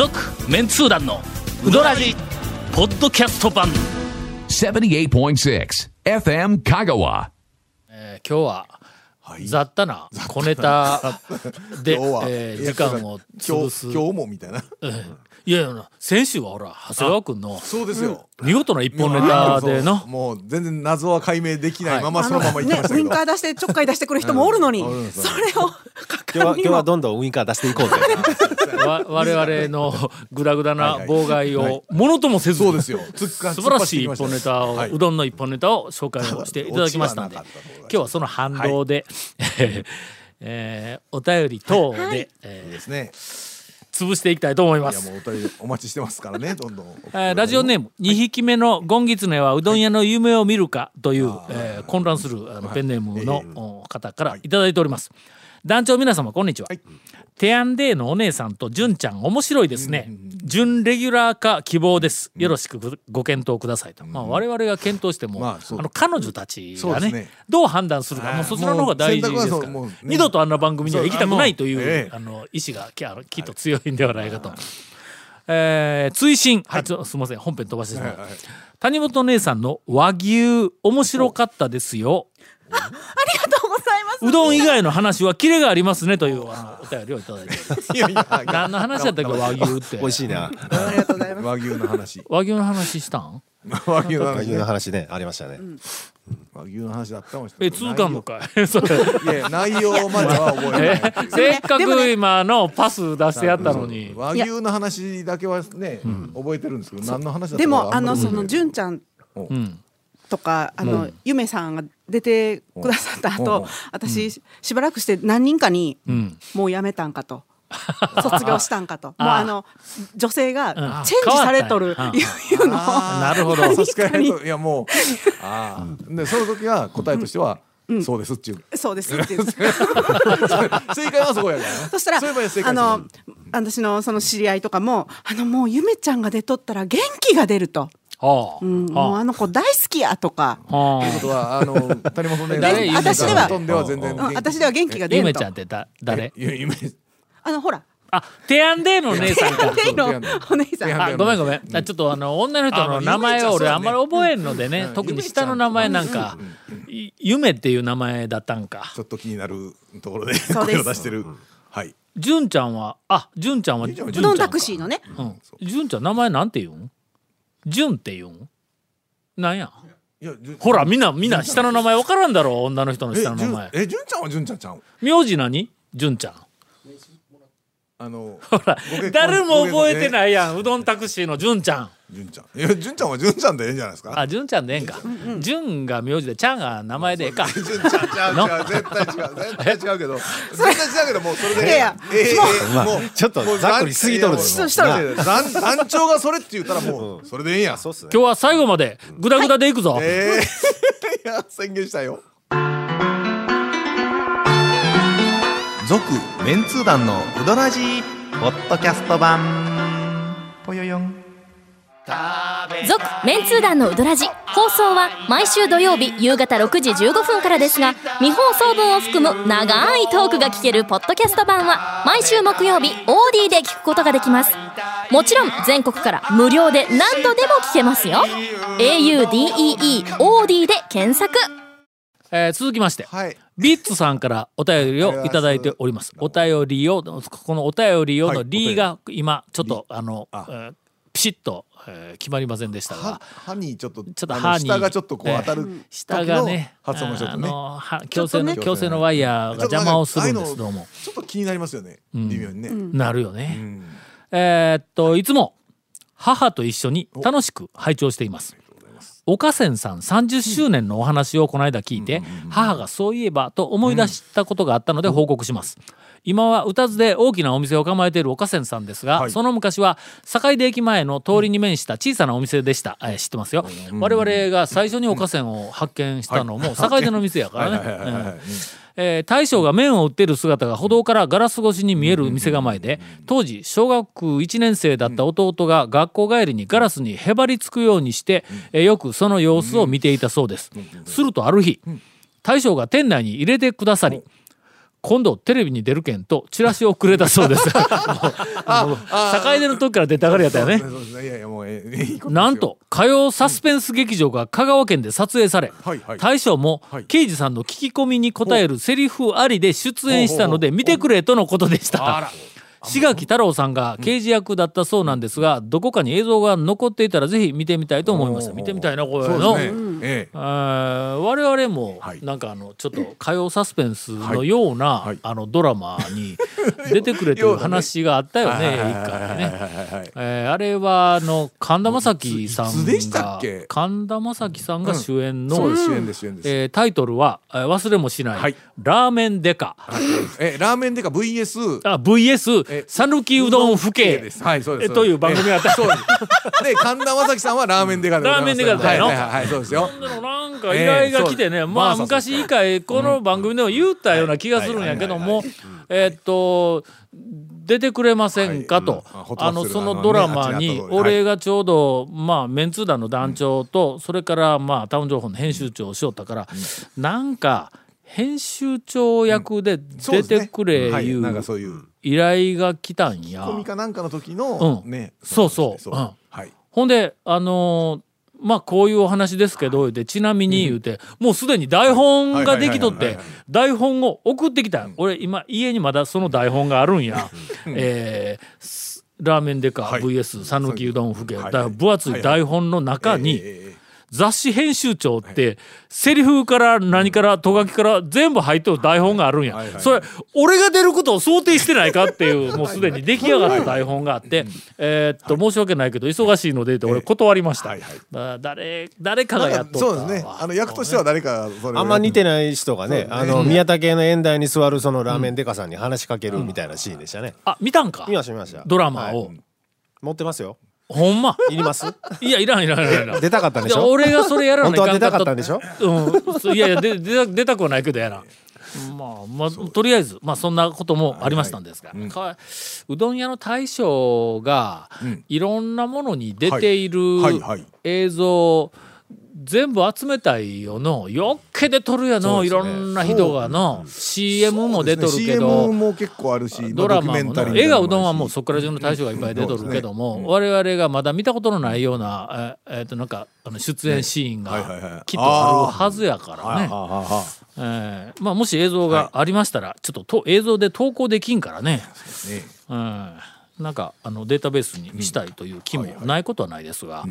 続メンツー団のウドラジポッドキャスト版、78.6 FM Kagawa. えー今日は雑多な小ネタ で、今日はえー時間を今潰す。日今日もみたいな。いやいや先週はほら長谷川君のそうですよ。見事な一本ネタでのもう全然謎は解明できないままそのままいってねましたけど。ウインカー出してちょっかい出してくる人もおるのに、それを今日は今日はどんどんウインカー出していこうぜ。わ我々のグダグダな妨害はい。をものともせずそうですよ。つっか素晴らしい一本ネタを、はい。うどんの一本ネタを紹介をしていただきましたので。今日はその反動で、えーお便り等で、えーですね。潰していきたいと思います。いやもうお便りお待ちしてますからねどんどんえーラジオネーム2匹目のゴンギツネはうどん屋の夢を見るかという、えー混乱するあのペンネームのお方からい。ただいております。団長皆様こんにちは。テアンデーのお姉さんと純ちゃん面白いですね。準レギュラー化希望です。よろしくごご検討くださいと。まあ我々が検討しても、まあの彼女たちがねどう判断するかもうそちらの方が大事ですから、二度とあんな番組には行きたくないというあの意志がきっと強いんではないかと。えー追伸、あちょすみません本編飛ばしてしまう、谷本姉さんの和牛面白かったですよ。ありがとうどん以外の話はキレがありますねというあのお便りをいただいていやいや何の話だったっけ？和牛って。美味しいな。ありがとうございます和牛の話。和牛の話したん？和牛の話和牛の話ねありましたね。和牛の話だったかもしれえ通かんのかいそれ。いやいや内容までは覚えない。せっかく今のパス出してやったのに。和牛の話だけはね覚えてるんですけど何の話だったかでもあのその純ちゃんうん。とかあの、ゆめさんが出てくださったうん。後私、しばらくして何人かに、ん。もうやめたんかと。卒業したんかと。もうああの女性がうん。チェンジされとるいうのを。なるほど。差し替えるといやもう でその時は答えとしてはそうですっていう。そうですって言って正解はそこやから。ねそしたらあの私のその知り合いとかもあのもうゆめちゃんが出とったら元気が出ると、はあ、うん、もうはあの子大好きやとか、あはということはあの 谷本ね誰ゆめちゃん私では全然うん、私では元気が出ると。ゆめちゃんってだ誰？あのほら。あテアンデーの姉さんか。テイのお姉さん。ごめんごめん。あちょっとあの女の人の名前を俺あんまり覚えんのでねうん特に下の名前なんかい夢っていう名前だったんか。ちょっと気になるところで声を出してる。はい。純ちゃんはあ純ちゃんは純ちゃんうどんタクシーのね。うん。純ちゃん名前なんて言うん？純って言うんなんや？いやほらみんなみんな下の名前分からんだろ女の人の下の名前。え純ちゃんは純ちゃんちゃん名字何？純ちゃんあのほら誰も覚えていないやん。うどんタクシーの純ちゃん。純ちゃん。いや純ちゃんは純ちゃんでええんじゃないですか？あ純ちゃんでええんか。純が名字でちゃんが名前でええか。純ちゃんちゃうのちゃう。絶対違う絶対違うけど。絶対違うけどもうそれでいやいやええもうちょっともうざっくりしすぎとるで団団長がそれって言ったらもうそれでええんやそうっすね。今日は最後までグダグダでいくぞ、ええ。いや宣言したよ続メンツー団のウドラジーポッドキャスト版。ぽよよん。続メンツー団のウドラジ放送は毎週土曜日夕方6時15分からですが未放送分を含む長いトークが聞けるポッドキャスト版は毎週木曜日 OD で聞くことができます。もちろん全国から無料で何度でも聞けますよ。audeeOD で検索。えー続きましてはい。ビッツさんからお便りをいただいております。お便りを、このお便りをのはいリーが今、ちょっと、あの、あ。えーピシッと、えー決まりませんでしたはが、歯にちょっとちょっとあの歯に下がちょっとこう当たる時下がね、の発音がちょっとね。あのは強制の、ちょっとね。強制のワイヤーが邪魔をするんです、どうも。ちょっと気になりますよね。微妙にね。なるよね。うん。えーっと、いつも、母と一緒に楽しく拝聴しています。岡仙さん30周年のお話をこの間聞いて、母がそういえばと思い出したことがあったので報告します。今は宇多津で大きなお店を構えている岡仙さんですが、はい。その昔は坂出駅前の通りに面した小さなお店でした、えー知ってますよ、我々が最初に岡仙を発見したのも坂出の店やからねえー大将が麺を売っている姿が歩道からガラス越しに見える店構えで当時小学1年生だった弟が学校帰りにガラスにへばりつくようにして、えーよくその様子を見ていたそうです。するとある日大将が店内に入れてくださり今度テレビに出るけんとチラシをくれたそうです。境出の時から出たがりやったよね。なんと火曜サスペンス劇場が香川県で撮影され、大将もはい。刑事さんの聞き込みに答えるセリフありで出演したので見てくれとのことでした。志垣太郎さんが刑事役だったそうなんですが、どこかに映像が残っていたらぜひ見てみたいと思いました。見てみたいなこれの。ね。ええ。我々もはい。なんかあのちょっと火曜サスペンスのような、はい。あのドラマに 出てくれという話があったよね一回ね。えーあれはあの神田正輝さんいつでしたがっけ？神田正輝さんが主演の、そうです主演です主演です。えータイトルは、えー忘れもしない、はい。ラーメンデカ、えラーメンデカ VS あ VS え讃岐うどん府警。です。はいそうです。えという番組があった。そうです。で神田正輝さんはラーメンデカでラーメンデカだよはいそうですよ。なんか依頼が来てね、ええまあ昔以回この番組でも言ったような気がするんやけどもえーっと出てくれませんかと、あのそのドラマに俺がちょうど、まあメンツー団の団長と、それからまあタウン情報の編集長をしよったから、なんか編集長役で出てくれはい。いう。依頼が来たんや。コミかなんかの時のうん。ねそうそう。ほんで、あのーまあこういうお話ですけど、でちなみに言うて、もうすでに台本ができとって台本を送ってきた。俺今家にまだその台本があるんや。えーすラーメンデカはい。VS 讃岐うどん府警。は分厚い台本の中に、雑誌編集長って、セリフから何からとがきから全部入ってる台本があるんや、はいはいそれ俺が出ることを想定してないかっていう もうすでに出来上がった台本があって、えーっと申し訳ないけど忙しいのでって俺断りました、はいはい。だ誰誰かがやっとったそうですね。あの役としては誰かがそれを。あんま似てない人がね、あの、宮田系の演台に座るそのラーメンデカさんに話しかけるみたいなシーンでしたね。あ見たんか？見ました見ました。ドラマを、はい。持ってますよ。ほんま？いります？いやいらんいらんいらん。いらん出たかったんでしょ？俺がそれやらない本当は出たかんったんでしょ？うん。いやいやで出た出たくはないけどやな。まあまあとりあえずまあそんなこともありましたんですが、かうどん屋の大将がいろんなものに出ているはいはいはい。映像全部集めたいよのよっけで撮るやの、いろんな人がの CM も出とるけど CM も結構あるしドラマもな映画うどんはもうそそこら中の大将がいっぱい出とるけども、うん我々がまだ見たことのないようなええーとなんかあの出演シーンはいはいはい。がきっとあるはずやからね。えーまあ、もし映像がありましたら、ちょっとと映像で投稿できんからね、うん、なんかあのデータベースにしたいという気もないことはないですが、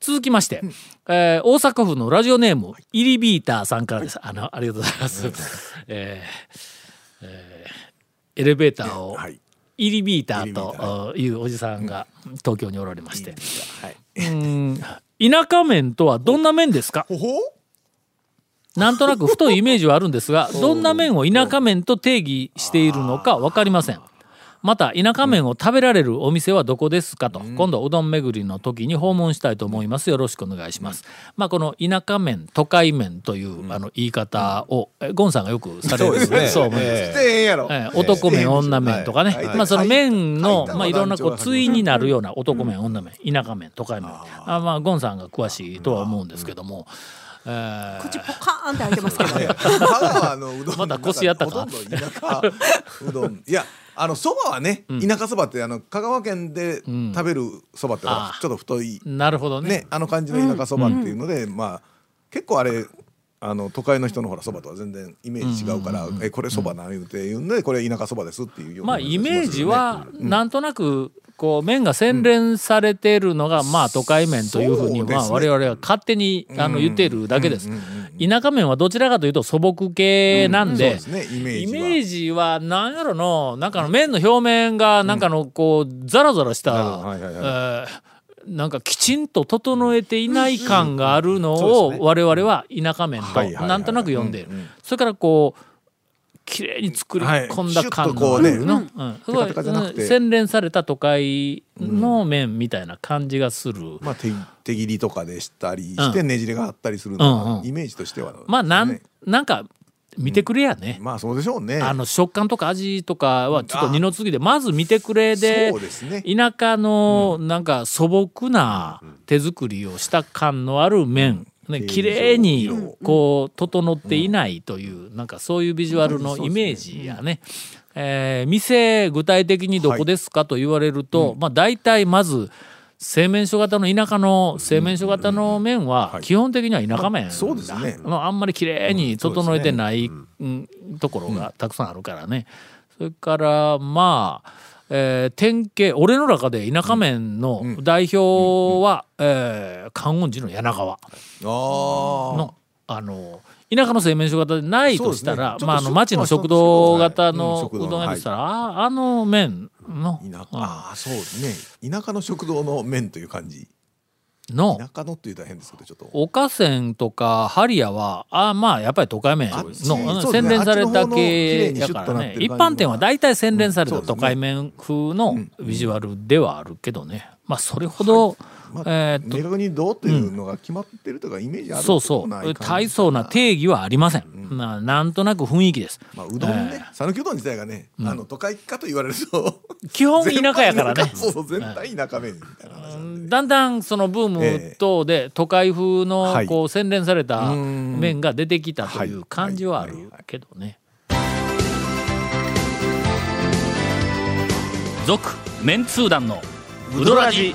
続きまして、えー大阪府のラジオネームイリビーターさんからです。あのありがとうございます、えーえーエレベーターをはい。イリビーターというおじさんが東京におられまして、はい。うん。田舎麺とはどんな麺ですか？なんとなく太いイメージはあるんですが、どんな麺を田舎麺と定義しているのか分かりません。また、田舎麺を食べられるお店はどこですかと、今度うどん巡りの時に訪問したいと思います。よろしくお願いします。まあ、この田舎麺、都会麺という、あの言い方を、えゴンさんがよくされる。そうですね。そう思います。え男麺女麺とかね、はいまあその麺の、はい。まあ、い。ろんなこうはい。対になるような男麺女麺田舎麺都会麺。あまあゴンさんが詳しいとは思うんですけども、えー口ポカーンって開いてますけど。香川のうどんまだ腰やったか。ほとんど田舎うどん。いやあのそばはね、田舎そばってあの香川県で食べるそばってちょっと太いなるほどね。ねあの感じの田舎そばっていうので、まあ結構あれあの都会の人のほらそばとは全然イメージ違うから、えこれそばなん言うて言うんでこれ田舎そばですっていうようなまあイメージはうん。なんとなくこう麺が洗練されてるのがまあ都会麺というふうにまあ我々は勝手にあの言っているだけです。田舎麺はどちらかというと素朴系なんでイメーイジは。メージはなんやろのなんかの麺の表面がなんかのこうザラザラした、なんかきちんと整えていない感があるのを我々は田舎麺となんとなく読んでいる。それからこう綺麗に作り込んだ感の。あるの、はいうん。すごい。テカテカじゃなくて。うん。洗練された都会の麺みたいな感じがする。まあ手手切りとかでしたりして、ねじれがあったりするのうんうん。がイメージとしては、まあなんねなんか見てくれやね。まあそうでしょうね。あの食感とか味とかはちょっと二の次でまず見てくれでそうですね。田舎のなんか素朴な手作りをした感のある麺ね綺麗にこう整っていないというなんかそういうビジュアルのイメージやね。えー店具体的にどこですかと言われると、まあ大体まず製麺所型の田舎の製麺所型の麺は基本的には田舎麺だ、そうですね。まあ、あんまり綺麗に整えてない、うん。ところがたくさんあるからね、それからまあ、えー典型俺の中で田舎麺の代表は、えー観音寺の柳川あのあの田舎の製麺所型でないとしたら、ね。まあ、あの町の食堂型のうどん屋でしたら、ああの麺のあ田舎ああそうですね。田舎の食堂の麺という感じの。田舎のって言うと変ですけどちょっと。岡線とかハリヤはあまあやっぱり都会麺あっちのね。洗練された系麗にシュッやからね。一般店は大体洗練された都会麺風のビジュアルではあるけどね。まあそれほど、まあえーっと明確にどうっていうのが決まってるとかイメージあるそうそう。大層な定義はありません、まあなんとなく雰囲気です。まあ、うどんね。讃岐、うどん自体がね、あの都会かと言われると。基本田舎やからね。そうそう全体田舎麺みたいな話なだんだんそのブーム等で都会風のはい。こう洗練されたうん。麺が出てきたというはい感じはあるはいはい。けどね。続メンツー団のウドラジ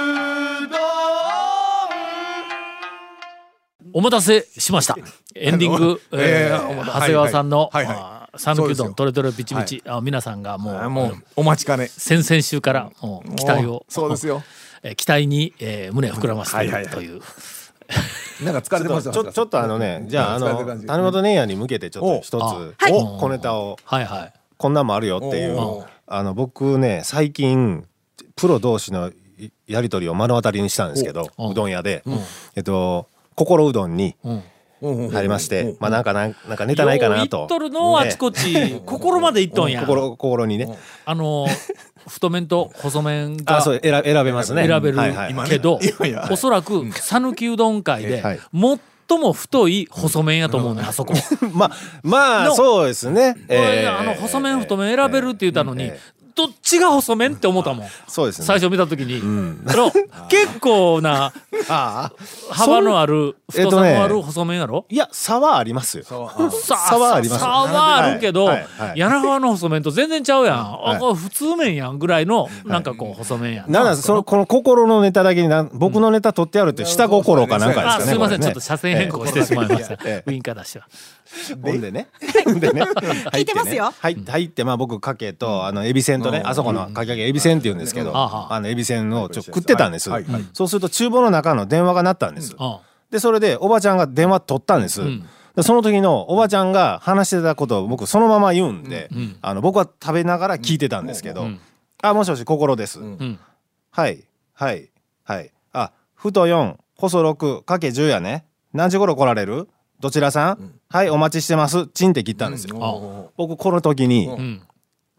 お待たせしました。エンディング、えーえー長谷川さんのはいはいあー讃岐うどそうですよ。んトレトレピチピチ、あ皆さんがもうあもうお待ちかね。先々週からもう期待をそうですよ。えー期待に、えー胸を膨らませていはいはいはい。るという。なんか疲れてますよちょちょっとあのねじゃああの谷本姉やに向けてちょっと一つはい。お小ネタをはいはい。こんなんもあるよっていう。おあの僕ね最近プロ同士のいやり取りを目の当たりにしたんですけどおう。どん屋で。えっと心うどんにうん。入りましてまあなんかなんなんかネタないかなようととるのあちこち。心までいっとんや。心心にね。あの太麺と細麺があそう選選べますね。選べるはいはい。今ね。けどおそらく讃岐うどん界ではい最も太い細麺やと思うねあそこ。まあまあのそうですね。えーあの細麺太麺選べるって言ったのにえどっちが細麺って思ったもん。そうですね。最初見た時に、あの結構なああ幅のある太さのある細麺やろ、いや差はありますよ。さ差はあります。差はあるけど、はいはいはい。柳川の細麺と全然ちゃうやん、はいあこれ普通麺やんぐらいのなんかこう細麺やん、なんなんそのこの心のネタだけにな僕のネタ取ってあるって下心かなんかですかねあすいません、ちょっと車線変更してしまいました、ええ。ウインカー出してはほんでね。でね。聞いてますよ。入って入ってまあ僕かけとあのエビせんとねあそこのかき揚げエビせんって言うんですけどあはあのエビせんをちょっと食ってたんです。そうすると厨房の中の電話が鳴ったんです。あでそれでおばちゃんが電話取ったんです。その時のおばちゃんが話してたことを僕そのまま言うんで、あの僕は食べながら聞いてたんですけど、あもしもし心です。ん。はいはいはい。あ太4細6かけ10やね。何時頃来られる？どちらさん、はいお待ちしてます。チンって切ったんですよ、僕この時に、ん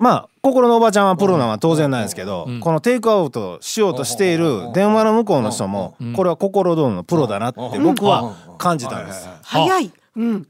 まあ心のおばちゃんはプロなのは当然なんですけど、このテイクアウトしようとしている電話の向こうの人も、これは心どんのプロだなって僕は感じたんです。早い。うん。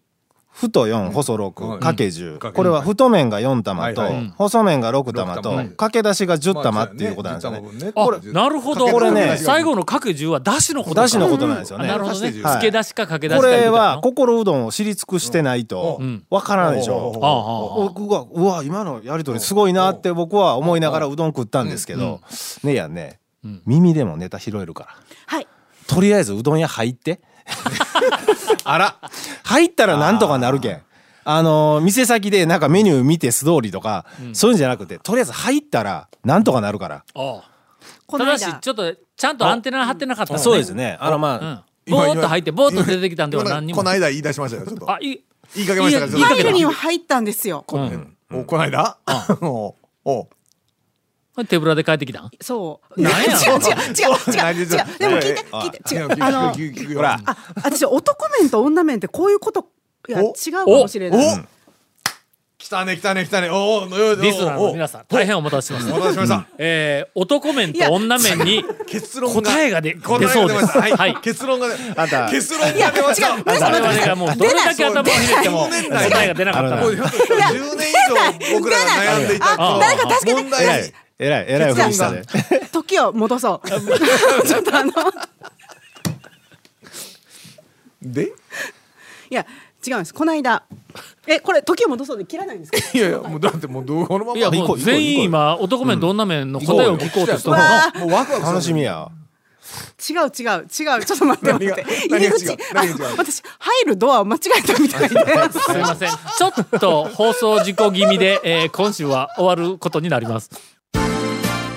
太4細6かけ10これは太麺が4玉と細麺が6玉とかけ出しが10玉っていうことなんですよね。あなるほど。これね最後のかけ10はだしのことか。だしのことなんですよね。あなるほどね。はい。漬け出しかかけ出しこれは心うどんを知り尽くしてないとん。わからないでしうんょ。僕がうわ今のやり取りすごいなって僕は思いながらうどん食ったんですけどねえやんね。耳でもネタ拾えるから。はい。とりあえずうどん屋入って あら。入ったらなんとかなるけん。あのー店先でなんかメニュー見て素通りとかそういうんじゃなくてとりあえず入ったらなんとかなるから。あこの間。ただしちょっとちゃんとアンテナ張ってなかったのね。そうですね。あのまあうん。ボーっと入ってボーっと出てきたんでは何にも。この間言い出しましたよちょっと。あいい。言いかけましたからいいちょっと。入るには入ったんですよ。うん。おこの間？おお手ぶらで帰ってきたん？そう。なんや？違う違う違う違う。違う。でも聞いて聞いて違う。あのほら。あ私男面と女面ってこういうこといや違おうかもしれない。お？来たね来たね来たね。おおおリスナーの皆さん大変お待たせしましお待たせしました。た、えー、男面と女面に結論が答えが出そうです。はい、はい。結論がねあんた結論が出ました。違う。皆さん我々がもうどれだけ頭をひねっても出ない答えが出なかったもうのひょっとしたら10年以上僕らが悩んでいたあ誰か助けて。問題えらいえらいえらいふりしたで。時を戻そう。ちょっとあの。で？いや違うんです。この間。えこれ時を戻そうで切らないんですか？いやいやもうだってもうどこのまま。いやもう全員今男面と女面の答えを聞こうとしてるのわもうワクワク楽しみや。違う違う違う。ちょっと待って待って。入り口私入るドアを間違えたみたいです。すいません。ちょっと放送事故気味で、えー今週は終わることになります